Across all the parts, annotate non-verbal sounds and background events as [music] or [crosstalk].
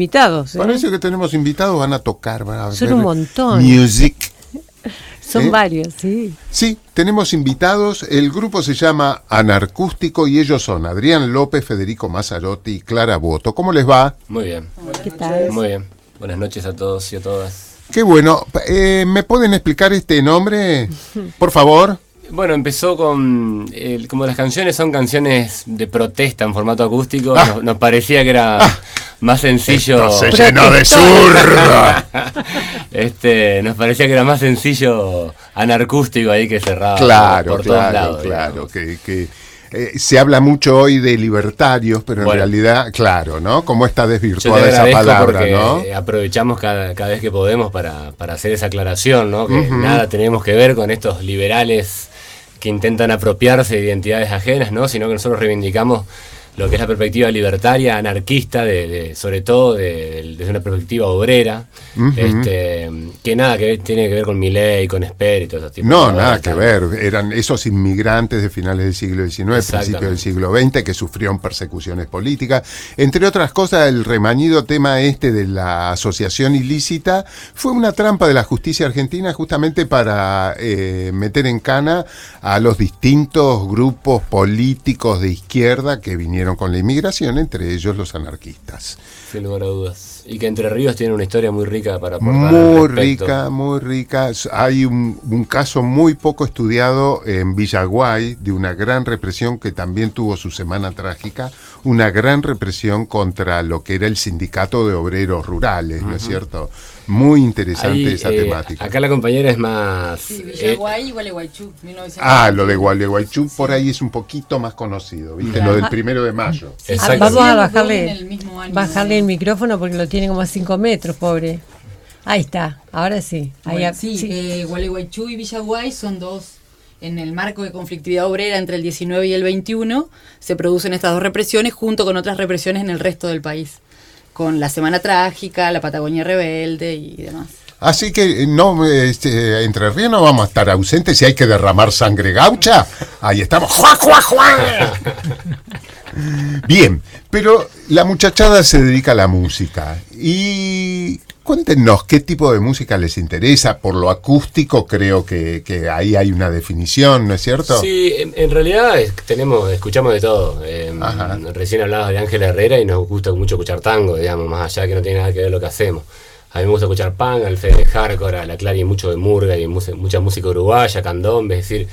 invitados. ¿eh? Parece que tenemos invitados, van a tocar, van a Son un montón. Music. [laughs] Son ¿Eh? varios, sí. Sí, tenemos invitados. El grupo se llama Anarcústico y ellos son Adrián López, Federico Mazzarotti y Clara Boto. ¿Cómo les va? Muy bien, ¿Qué tal? muy bien. Buenas noches a todos y a todas. Qué bueno. Eh, ¿Me pueden explicar este nombre, por favor? Bueno, empezó con. el- como las canciones son canciones de protesta en formato acústico, Ah. nos, nos parecía que era más sencillo. Esto se llenó de zurda. [laughs] este, nos parecía que era más sencillo anarcústico ahí que cerrado Claro, por todos claro, lados. claro. Que, que, eh, se habla mucho hoy de libertarios, pero en realidad, claro, ¿no? Cómo está desvirtuada esa palabra, aprovechamos cada, cada vez que podemos para, para hacer esa aclaración, ¿no? Que nada tenemos que ver con estos liberales que intentan apropiarse de identidades ajenas, ¿no? Sino que nosotros reivindicamos lo que es la perspectiva libertaria, anarquista, de, de- sobre todo de- de- desde una perspectiva obrera, este, que nada que ver- tiene que ver con Milei, con Esper y todo ese tipo No, de nada que ver. Eran esos inmigrantes de finales del siglo XIX, principios del siglo XX, que sufrieron persecuciones políticas. Entre otras cosas, el remañido tema este de la asociación ilícita fue una trampa de la justicia argentina justamente para eh, meter en cana a los distintos grupos políticos de izquierda que vinieron con la inmigración, entre ellos los anarquistas. Sin lugar a dudas. Y que Entre Ríos tiene una historia muy rica para aportar Muy rica, muy rica. Hay un, un caso muy poco estudiado en Villaguay de una gran represión que también tuvo su semana trágica, una gran represión contra lo que era el sindicato de obreros rurales, ¿no es cierto? Muy interesante Ahí, esa eh, temática. Acá la compañera es más. Sí, eh, Villaguay y Gualeguaychú, 1900. Ah, lo de Gualeguaychú por ahí es un poquito más conocido, ¿viste? Claro. Lo del primero de mayo. Exacto. Vamos a bajarle, el año. bajarle el micrófono porque lo tiene como a 5 metros, pobre. Ahí está, ahora sí. Ahí Bueno, a- sí, sí. eh, Gualeguaychú y Villaguay son dos. En el marco de conflictividad obrera entre el 19 y el 21 se producen estas dos represiones junto con otras represiones en el resto del país. Con la Semana Trágica, la Patagonia Rebelde y demás. Así que no, este, entre ríos no vamos a estar ausentes si hay que derramar sangre gaucha. Ahí estamos. ¡Juá, juá, juá! Bien, pero la muchachada se dedica a la música. Y cuéntenos qué tipo de música les interesa. Por lo acústico creo que, que ahí hay una definición, ¿no es cierto? Sí, en, en realidad es- tenemos, escuchamos de todo. Eh, Ajá. recién hablabas de Ángel Herrera y nos gusta mucho escuchar tango, digamos, más allá que no tiene nada que ver lo que hacemos. A mí me gusta escuchar punk, al Fede Hardcore, a la Clary mucho de murga y mucha música uruguaya, candombe, es decir,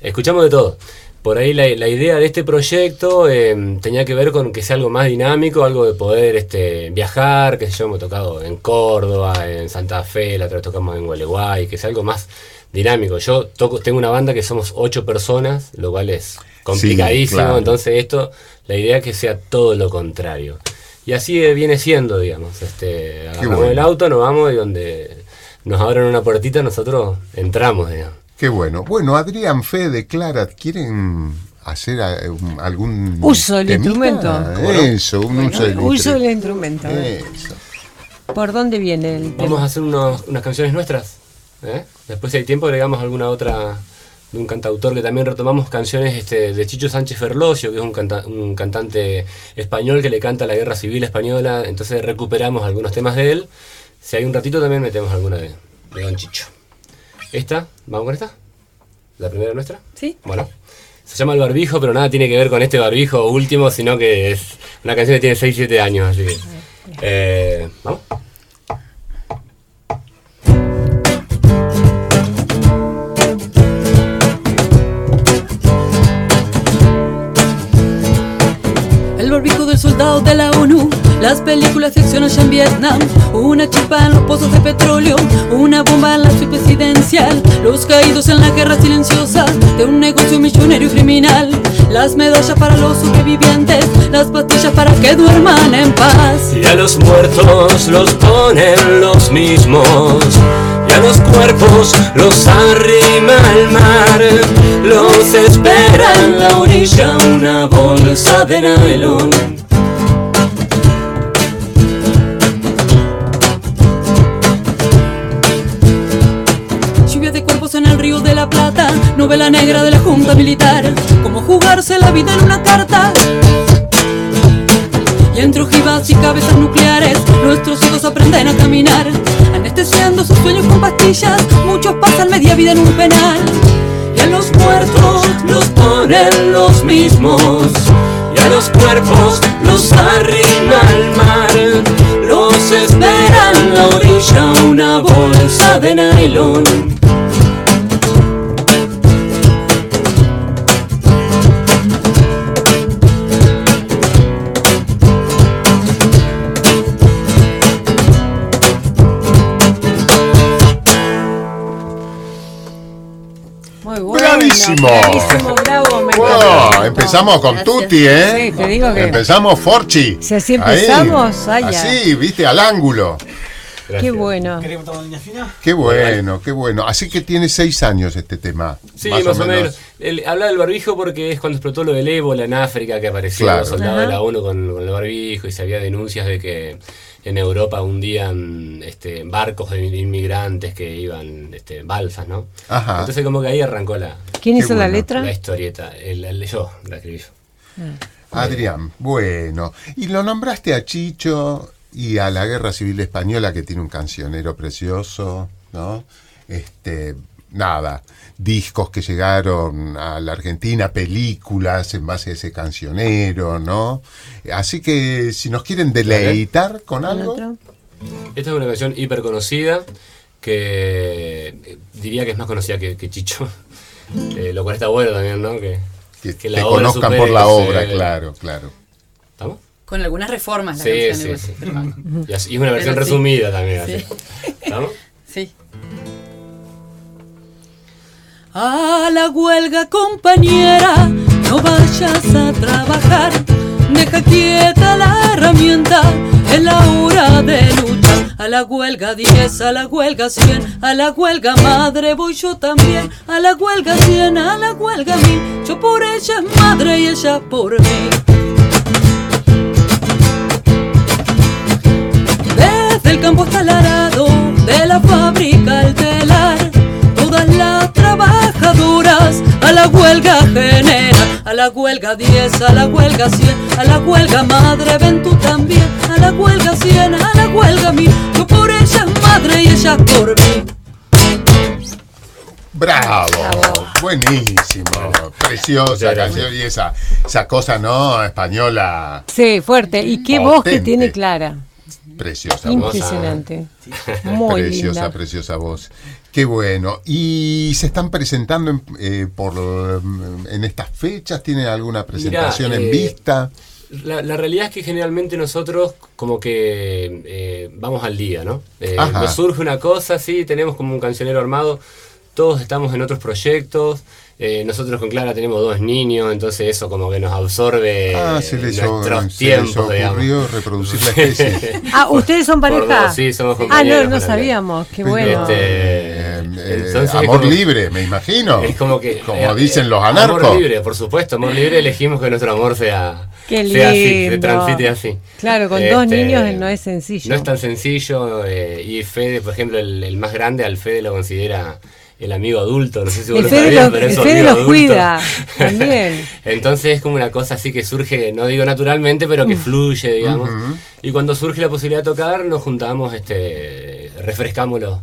escuchamos de todo. Por ahí la, la idea de este proyecto eh, tenía que ver con que sea algo más dinámico, algo de poder este, viajar, que yo hemos tocado en Córdoba, en Santa Fe, la otra vez tocamos en Gualeguay, que sea algo más dinámico. Yo toco, tengo una banda que somos ocho personas, lo cual es complicadísimo, claro. entonces esto, la idea es que sea todo lo contrario. Y así eh, viene siendo, digamos, este, agarramos bueno. el auto, nos vamos y donde nos abran una puertita, nosotros entramos, digamos. Qué bueno. Bueno, Adrián, Fede, Clara, ¿quieren hacer eh, algún Uso del temita? instrumento. Eso, un uso del Uso del instrumento. Eso. ¿Por dónde viene el Vamos a tema? hacer unos- unas canciones nuestras. ¿eh? Después, si hay tiempo, agregamos alguna otra de un cantautor que también retomamos canciones este, de Chicho Sánchez Ferlosio, que es un, canta- un cantante español que le canta la guerra civil española. Entonces, recuperamos algunos temas de él. Si hay un ratito, también metemos alguna de, de Don Chicho. Esta, ¿vamos con esta? ¿La primera nuestra? Sí. Bueno. Se llama El Barbijo, pero nada tiene que ver con este barbijo último, sino que es una canción que tiene 6-7 años, así que. eh, ¿Vamos? El barbijo del soldado de la las películas allá en Vietnam, una chispa en los pozos de petróleo, una bomba en la suite presidencial, los caídos en la guerra silenciosa de un negocio millonario y criminal, las medallas para los sobrevivientes, las pastillas para que duerman en paz. Y a los muertos los ponen los mismos. Y a los cuerpos los arrima el mar. Los espera en la orilla una bolsa de nylon. Novela negra de la Junta Militar, como jugarse la vida en una carta. Y entre ojivas y cabezas nucleares, nuestros hijos aprenden a caminar. Anestesiando sus sueños con pastillas, muchos pasan media vida en un penal. Y a los muertos los ponen los mismos. Y a los cuerpos los arrima al mar. Los espera en la orilla una bolsa de nylon. Bueno. Bravísimo. Bravísimo, bravo, me Wow, empezamos con Gracias. Tutti, ¿eh? Sí, te digo que- Empezamos Forchi. Si así empezamos, Ahí. ay. Así, viste, al ángulo. Qué Gracias. bueno. ¿Querés tomar una fina? Qué bueno, qué bueno. Así que tiene seis años este tema. Sí, más, o menos. El- habla del barbijo porque es cuando explotó lo del ébola en África, que apareció Claro. los soldados de la ONU con, con el barbijo y se había denuncias de que en Europa hundían este, barcos de inmigrantes que iban, este, balsas, ¿no? Ajá. Entonces como que ahí arrancó la, ¿Quién Qué hizo la letra? la historieta. El, el- yo, la escribí yo. Adrián, bueno. Y lo nombraste a Chicho y a la Guerra Civil Española, que tiene un cancionero precioso, ¿no? Este, nada, discos que llegaron a la Argentina, películas en base a ese cancionero, ¿no? Así que si nos quieren deleitar con ¿Con algo. Esta es una canción hiper conocida que eh, diría que es más conocida que, que Chicho. [laughs] Eh, lo cual está bueno también, ¿no? Que, Que, que te obra conozcan supere por la obra, se- claro, claro. ¿Estamos? Con algunas reformas la Sí, canción sí, igual, sí. pero- Y una versión Pero sí. resumida también. así. Sí. ¿Estamos? Sí. A la huelga, compañera, no vayas a trabajar. Deja quieta la herramienta, es la hora de luchar. A la huelga 10, a la huelga 100, a la huelga madre voy yo también. A la huelga 100, a la huelga 1000, yo por ella es madre y ella por mí. Desde el campo hasta el arado, de la fábrica al telar, todas las trabajadoras a la huelga genera, a la huelga 10, a la huelga 100, a la huelga madre, ven tú también, a la huelga 100, a la huelga 1000, yo por ella es madre y ella por mí. Bravo, Bravo. buenísimo, preciosa canción y esa, esa cosa no española. Sí, fuerte. Y qué voz que tiene Clara. Preciosa voz. Impresionante. [laughs] Muy preciosa, linda. preciosa voz. Qué bueno. ¿Y se están presentando en, eh, por, mm, en estas fechas? ¿Tienen alguna presentación en eh, vista? La, la realidad es que generalmente nosotros como que eh, vamos al día, ¿no? Eh, nos surge una cosa, sí, tenemos como un cancionero armado, todos estamos en otros proyectos, eh, nosotros con Clara tenemos dos niños, entonces eso como que nos absorbe ah, se les, nuestros se les tiempos, digamos. ocurrió reproducir la [laughs] especie. Ah, ¿ustedes son pareja? dos, sí, somos Ah, no, compañeros no sabíamos. Qué bueno. Este, eh, eh, entonces amor como- libre, me imagino. Es como que. Como eh, dicen eh, los anarcos. Amor libre, por supuesto, amor libre, elegimos que nuestro amor sea, Qué sea así, lindo. transite así. Claro, con dos Este, niños no es sencillo. No es tan sencillo. eh, y Fede, por ejemplo, el, el más grande, al Fede lo considera el amigo adulto. No sé si vos lo sabías, lo- pero es el su Fede amigo lo adulto. cuida, [laughs] también. Entonces es como una cosa así que surge, no digo naturalmente, pero que Mm. fluye, digamos. Y cuando surge la posibilidad de tocar, nos juntamos, este, refrescamos los-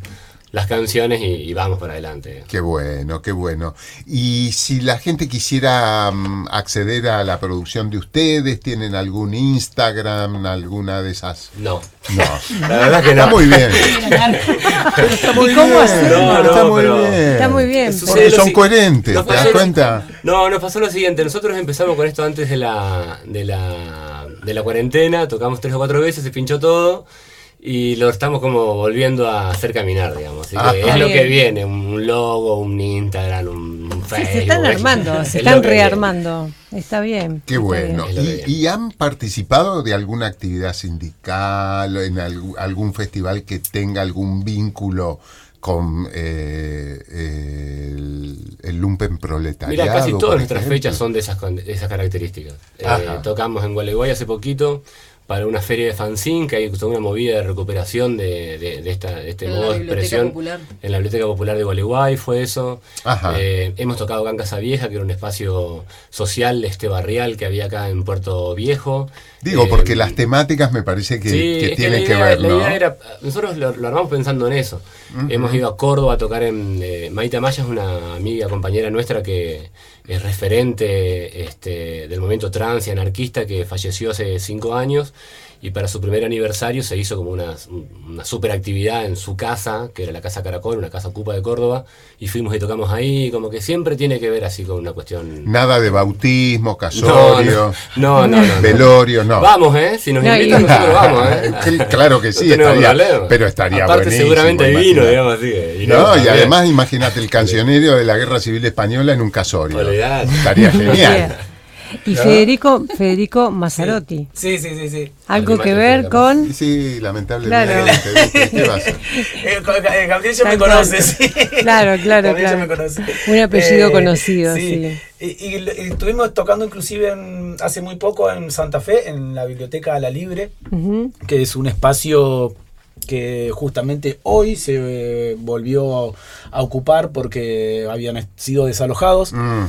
las canciones y, y vamos para adelante. Qué bueno, qué bueno. Y si la gente quisiera mm, acceder a la producción de ustedes, ¿tienen algún Instagram, alguna de esas? No. No. [laughs] La verdad que Está no. muy bien. [laughs] ¿Y cómo hacerlo? No, no, está muy pero- bien. Está muy bien. Porque son si- coherentes, ¿te das cuenta? No, nos pasó lo siguiente. Nosotros empezamos con esto antes de la, de la, de la cuarentena. Tocamos tres o cuatro veces, se pinchó todo. Y lo estamos como volviendo a hacer caminar, digamos. Así que Ah. es lo que viene: un logo, un Instagram, un Sí, Facebook. se están es- armando, es se están rearmando. Está bien. Qué está bueno. ¿Y, han participado de alguna actividad sindical, en algú- algún festival que tenga algún vínculo con eh, el, el lumpen proletariado? Mira, casi todas nuestras ejemplo? fechas son de esas, con- de esas características. Eh, tocamos en Gualeguay hace poquito, para una feria de fanzine, que hay toda una movida de recuperación de, de- de esta, de este En la modo de Biblioteca expresión. Popular. En la Biblioteca Popular de Gualeguay fue eso. Ajá. Eh, hemos tocado acá en Casa Vieja, que era un espacio social, este barrial que había acá en Puerto Viejo. Digo, Eh, porque las temáticas me parece que, Sí, que es que tienen que idea- ver, la ¿no? idea era- nosotros lo, lo armamos pensando en eso. Hemos ido a Córdoba a tocar en... eh, Maite Amaya es una amiga, compañera nuestra que es referente este, del movimiento trans y anarquista que falleció hace cinco años y para su primer aniversario se hizo como una, una super actividad en su casa, que era la Casa Caracol, una casa ocupa de Córdoba, y fuimos y tocamos ahí, como que siempre tiene que ver así con una cuestión... Nada de bautismo, casorio, no, no, no, no. velorio, no. Vamos, ¿eh? Si nos No, invitan, y- nosotros vamos, ¿eh? [laughs] Cl- claro que sí, estaría- pero estaría Aparte, seguramente hay vino, digamos así. y No, y también. además imagínate el cancionero de la Guerra Civil Española en un casorio. Olvidate. Estaría genial. [laughs] Y Federico, Federico Mazzarotti. Sí, sí, sí, sí. Algo que ver con. Sí, lamentablemente. Claro. ¿Qué [laughs] a hacer? Eh, eh, Gabriel ya Tal me conoce, sí. Claro, claro, Gabriel ya claro. me conoce. Un apellido conocido, sí. Y, y- y estuvimos tocando inclusive en- hace muy poco en Santa Fe, en la Biblioteca La Libre, que es un espacio que justamente hoy se eh, volvió a ocupar porque habían sido desalojados. Mm,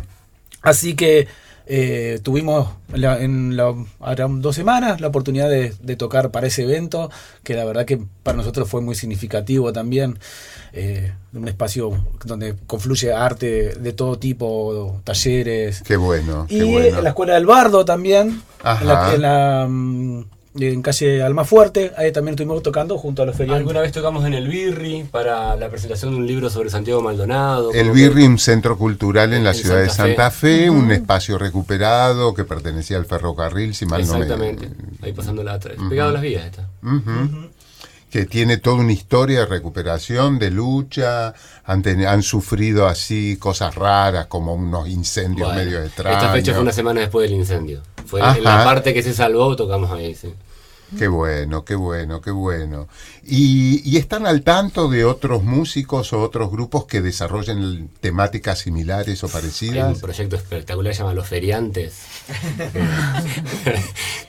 Así que eh, tuvimos la- en la, ahora dos semanas la oportunidad de, de tocar para ese evento, que la verdad que para nosotros fue muy significativo también. eh, un espacio donde confluye arte de todo tipo, talleres. qué bueno, qué Y bueno. la Escuela del Bardo también, Ajá. en la, en, la, en calle Almafuerte, ahí también estuvimos tocando junto a los feriantes. Alguna vez tocamos en el Birri para la presentación de un libro sobre Santiago Maldonado. El Birri, un centro cultural en la En ciudad de Santa Fe, un espacio recuperado que pertenecía al ferrocarril, si mal no me... Exactamente. Ahí pasando la pegado a las vías está. Que tiene toda una historia de recuperación, de lucha, han, teni- han sufrido así cosas raras como unos incendios Bueno, medio extraños. esta fecha fue una semana después del incendio. Fue Ajá. en la parte que se salvó, tocamos ahí, sí. Qué bueno, qué bueno, qué bueno. ¿Y, y están al tanto de otros músicos o otros grupos que desarrollen temáticas similares o Hay un parecidas? proyecto espectacular que se llama Los Feriantes. [laughs]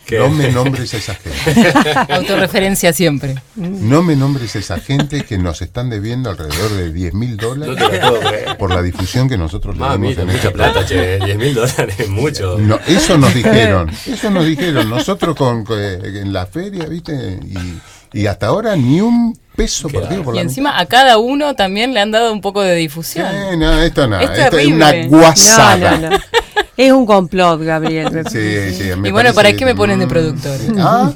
No me nombres a esa gente. [laughs] Autorreferencia siempre. No me nombres a esa gente que nos están debiendo alrededor de 10 mil dólares por la difusión que nosotros le Mamita, en mucha este plata, che. 10 mil dólares es mucho. No, eso nos dijeron, eso nos dijeron. Nosotros con, en la feria, ¿viste? Y, y hasta ahora ni un peso Qué perdido por Y la encima a cada uno también le han dado un poco de difusión. Eh, no, esto no, Es esto es una guasada. No, no, no. Es un complot, Gabriel. Sí, sí, Y bueno, ¿para qué me ponen de productor? ¿Ah?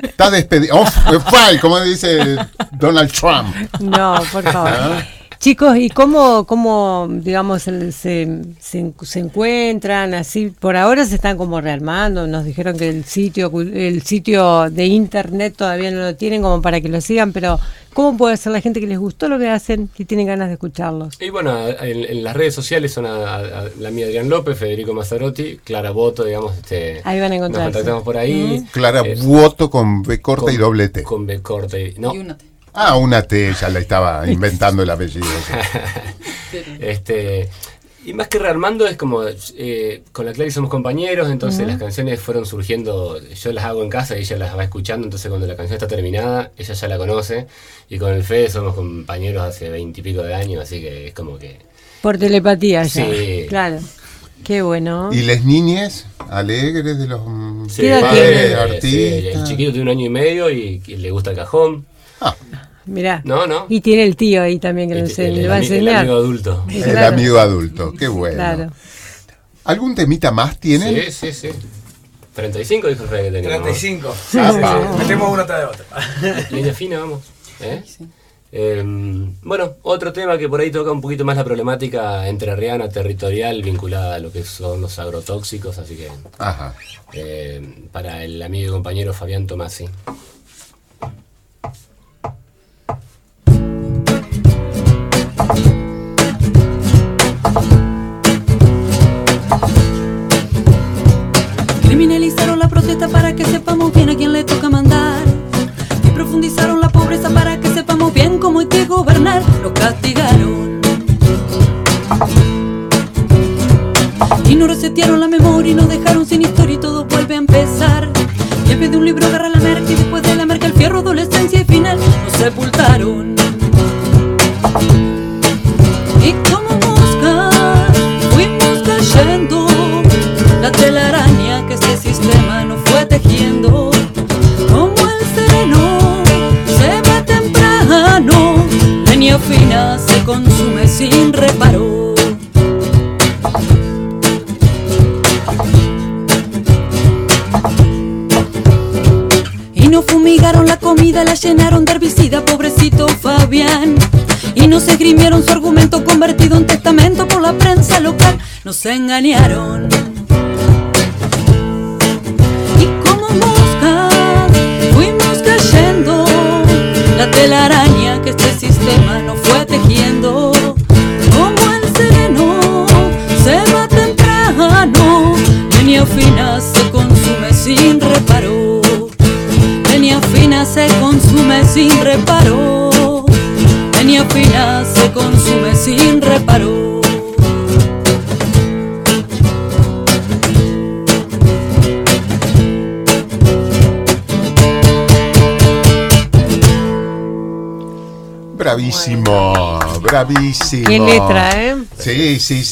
Está despedido. Oh, fue, como dice Donald Trump. No, por favor. ¿Ah? Chicos, ¿y cómo, cómo digamos, se, se, se encuentran así? Por ahora se están como rearmando. Nos dijeron que el sitio, cul- el sitio de internet todavía no lo tienen como para que lo sigan, pero ¿cómo puede ser la gente que les gustó lo que hacen y tienen ganas de escucharlos? Y bueno, en, en las redes sociales son a- a- a la mía Adrián López, Federico Mazzarotti, Clara Boto, digamos. Este, Ahí van a Nos encontrarse. contactamos por ahí. Clara Eh, Voto con B corta y doble T. Con B corta y. No, Y una T. Ah, una T, ya le estaba [laughs] inventando el apellido. [laughs] Este, y más que rearmando es como, eh, con la Clary somos compañeros, entonces las canciones fueron surgiendo, yo las hago en casa y ella las va escuchando, entonces cuando la canción está terminada, ella ya la conoce, y con el Fede somos compañeros hace veintipico de años, así que es como que... Por telepatía ya. Sí. Claro. Qué bueno. ¿Y les niñes alegres de los mm, Sí, ¿Qué edad padres, tiene? sí, el artistas? chiquito tiene un año y medio y, y le gusta el cajón. Ah, Mirá. No, no. Y tiene el tío ahí también que le, El- le va a ami- el enseñar. amigo adulto. Sí, el claro. amigo adulto, qué bueno. Claro. ¿Algún temita más tienen? Sí, sí, sí. 35 dijo el Fede que teníamos. 35. Apa. Metemos una tras de otra. Línea fina, vamos. ¿Eh? Eh, bueno, otro tema que por ahí toca un poquito más la problemática entrerriana, territorial, vinculada a lo que son los agrotóxicos, así que Ajá. eh, para el amigo y compañero Fabián Tomasi. Criminalizaron la protesta para que sepamos bien a quién le toca mandar. Y profundizaron la pobreza para que sepamos bien cómo hay que gobernar. Lo castigaron. Y no resetearon la memoria y nos dejaron sin historia y todo vuelve a empezar. Y en vez de un libro agarra la merca y después de la merca el fierro, adolescencia y final nos sepultaron. Llenaron de herbicida, pobrecito Fabián. Y nos esgrimieron su argumento convertido en testamento por la prensa local. Nos engañaron. Y como moscas fuimos cayendo. La telaraña Bravísimo. Qué letra, ¿eh? Sí, sí,